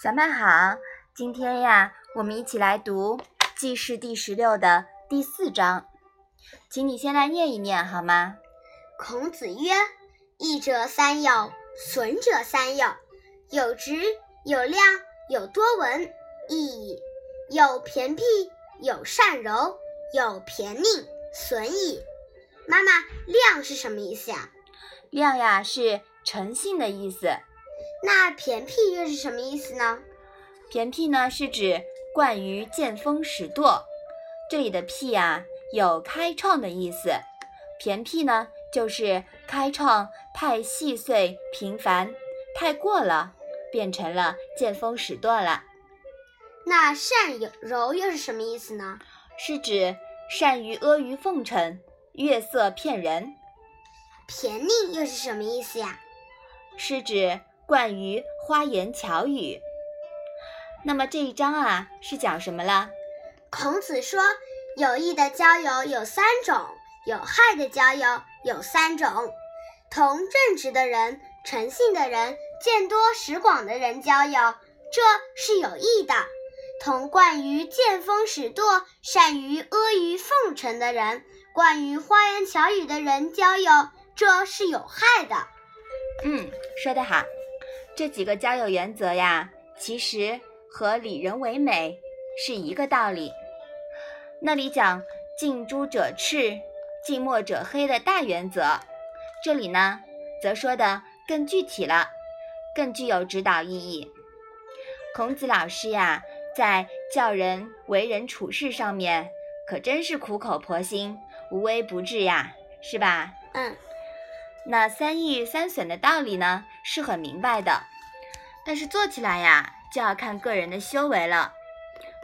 小麦好，今天呀，我们一起来读《记事》第十六的第四章，请你先来念一念好吗？孔子曰：“益者三友，损者三友。有直，有量，有多闻，益矣；有偏僻，有善柔，有偏佞，损矣。”妈妈，量是什么意思呀？量呀，是诚信的意思。那偏僻又是什么意思呢？偏僻呢，是指惯于见风使舵。这里的僻啊，有开创的意思。偏僻呢，就是开创太细碎平凡，太过了，变成了见风使舵了。那善柔又是什么意思呢？是指善于阿谀奉承。月色骗人，偏佞又是什么意思呀？是指惯于花言巧语。那么这一章啊，是讲什么了？孔子说，有益的交友有三种，有害的交友有三种。同正直的人、诚信的人、见多识广的人交友，这是有益的；同惯于见风使舵、善于阿谀奉承的人。惯于花言巧语的人交友，这是有害的。嗯，说得好。这几个交友原则呀，其实和礼人为美是一个道理。那里讲近朱者赤，近墨者黑的大原则，这里呢，则说的更具体了，更具有指导意义。孔子老师呀，在教人为人处事上面，可真是苦口婆心。无微不至呀，是吧？嗯，那三益三损的道理呢，是很明白的，但是做起来呀，就要看个人的修为了。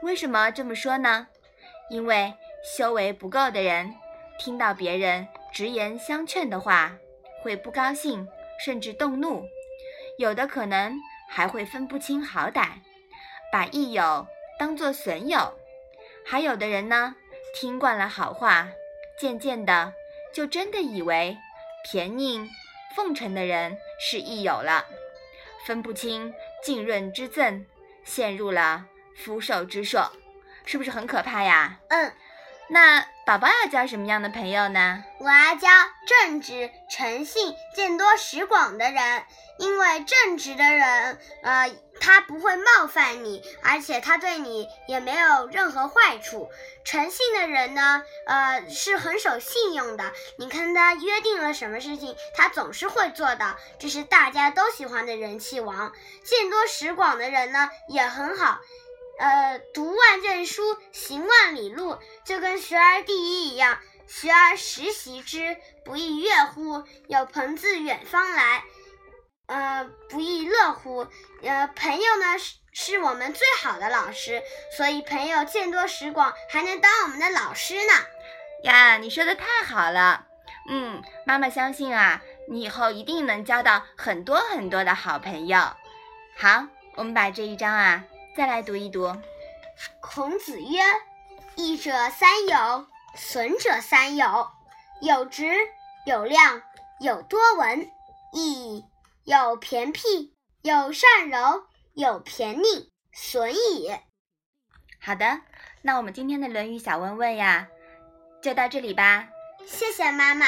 为什么这么说呢？因为修为不够的人，听到别人直言相劝的话，会不高兴，甚至动怒，有的可能还会分不清好歹，把益友当作损友，还有的人呢，听惯了好话。渐渐的，就真的以为偏佞奉承的人是益友了，分不清浸润之赠，陷入了福寿之说，是不是很可怕呀？嗯，那宝宝要交什么样的朋友呢？我要交正直、诚信、见多识广的人，因为正直的人，呃。他不会冒犯你，而且他对你也没有任何坏处。诚信的人呢，呃，是很守信用的。你看他约定了什么事情，他总是会做到，这是大家都喜欢的人气王。见多识广的人呢，也很好。呃，读万卷书，行万里路，就跟学而第一一样。学而时习之，不亦乐乎？有朋自远方来。呃，不亦乐乎？呃，朋友呢是是我们最好的老师，所以朋友见多识广，还能当我们的老师呢。呀，你说的太好了。嗯，妈妈相信啊，你以后一定能交到很多很多的好朋友。好，我们把这一章啊再来读一读。孔子曰：“益者三友，损者三友。有直，有量，有多闻，益。”有偏僻，有善柔，有偏佞，损矣。好的，那我们今天的《论语》小问问呀，就到这里吧。谢谢妈妈。